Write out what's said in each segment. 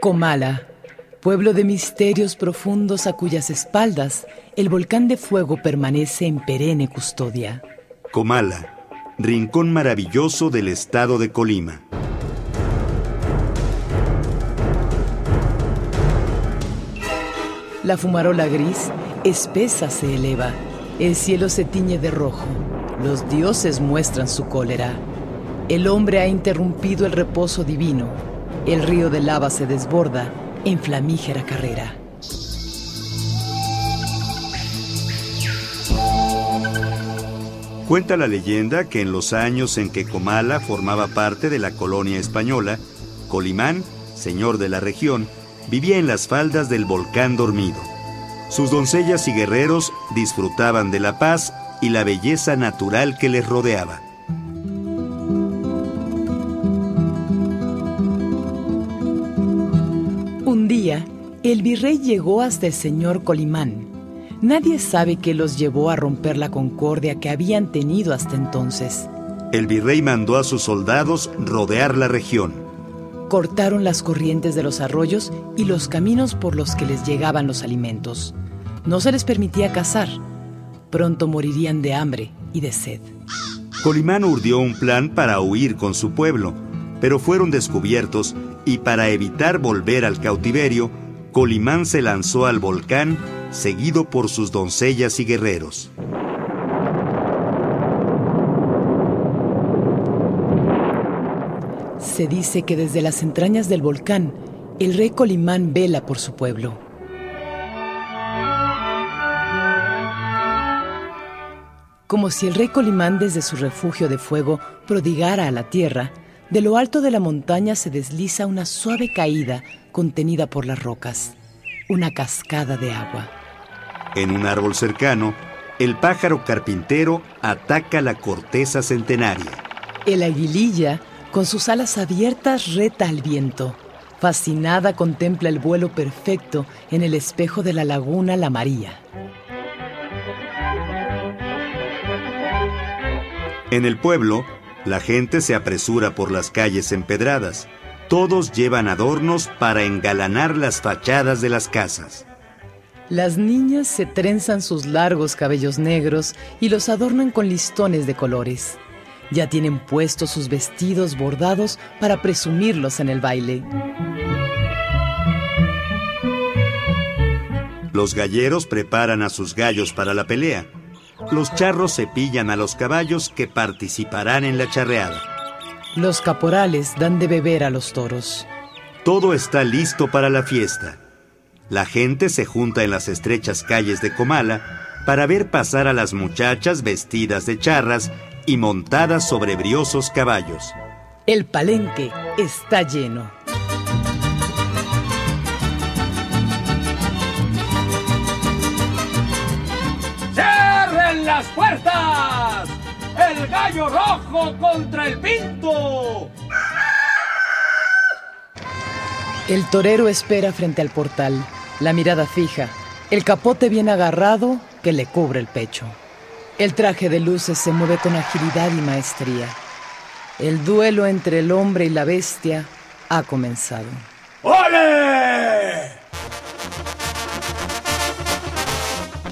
Comala, pueblo de misterios profundos a cuyas espaldas el volcán de fuego permanece en perenne custodia. Comala, rincón maravilloso del estado de Colima. La fumarola gris, espesa, se eleva. El cielo se tiñe de rojo. Los dioses muestran su cólera. El hombre ha interrumpido el reposo divino el río de lava se desborda en flamígera carrera. Cuenta la leyenda que en los años en que Comala formaba parte de la colonia española, Colimán, señor de la región, vivía en las faldas del volcán dormido. Sus doncellas y guerreros disfrutaban de la paz y la belleza natural que les rodeaba. El virrey llegó hasta el señor Colimán. Nadie sabe qué los llevó a romper la concordia que habían tenido hasta entonces. El virrey mandó a sus soldados rodear la región. Cortaron las corrientes de los arroyos y los caminos por los que les llegaban los alimentos. No se les permitía cazar. Pronto morirían de hambre y de sed. Colimán urdió un plan para huir con su pueblo, pero fueron descubiertos y para evitar volver al cautiverio, Colimán se lanzó al volcán, seguido por sus doncellas y guerreros. Se dice que desde las entrañas del volcán, el rey Colimán vela por su pueblo. Como si el rey Colimán desde su refugio de fuego prodigara a la tierra, de lo alto de la montaña se desliza una suave caída contenida por las rocas, una cascada de agua. En un árbol cercano, el pájaro carpintero ataca la corteza centenaria. El aguililla, con sus alas abiertas, reta al viento. Fascinada contempla el vuelo perfecto en el espejo de la laguna La María. En el pueblo, la gente se apresura por las calles empedradas. Todos llevan adornos para engalanar las fachadas de las casas. Las niñas se trenzan sus largos cabellos negros y los adornan con listones de colores. Ya tienen puestos sus vestidos bordados para presumirlos en el baile. Los galleros preparan a sus gallos para la pelea. Los charros cepillan a los caballos que participarán en la charreada. Los caporales dan de beber a los toros. Todo está listo para la fiesta. La gente se junta en las estrechas calles de Comala para ver pasar a las muchachas vestidas de charras y montadas sobre briosos caballos. El palenque está lleno. ¡Cierren las puertas! El gallo rojo contra el pinto. El torero espera frente al portal, la mirada fija, el capote bien agarrado que le cubre el pecho. El traje de luces se mueve con agilidad y maestría. El duelo entre el hombre y la bestia ha comenzado. ¡Ole!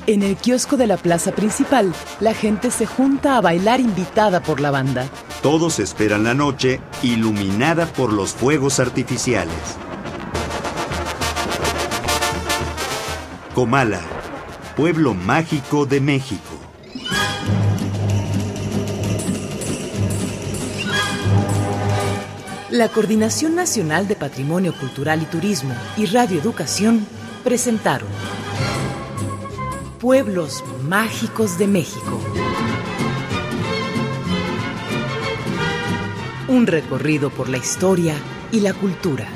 En el kiosco de la plaza principal, la gente se junta a bailar invitada por la banda. Todos esperan la noche iluminada por los fuegos artificiales. Comala, pueblo mágico de México. La Coordinación Nacional de Patrimonio Cultural y Turismo y Radio Educación presentaron Pueblos Mágicos de México. Un recorrido por la historia y la cultura.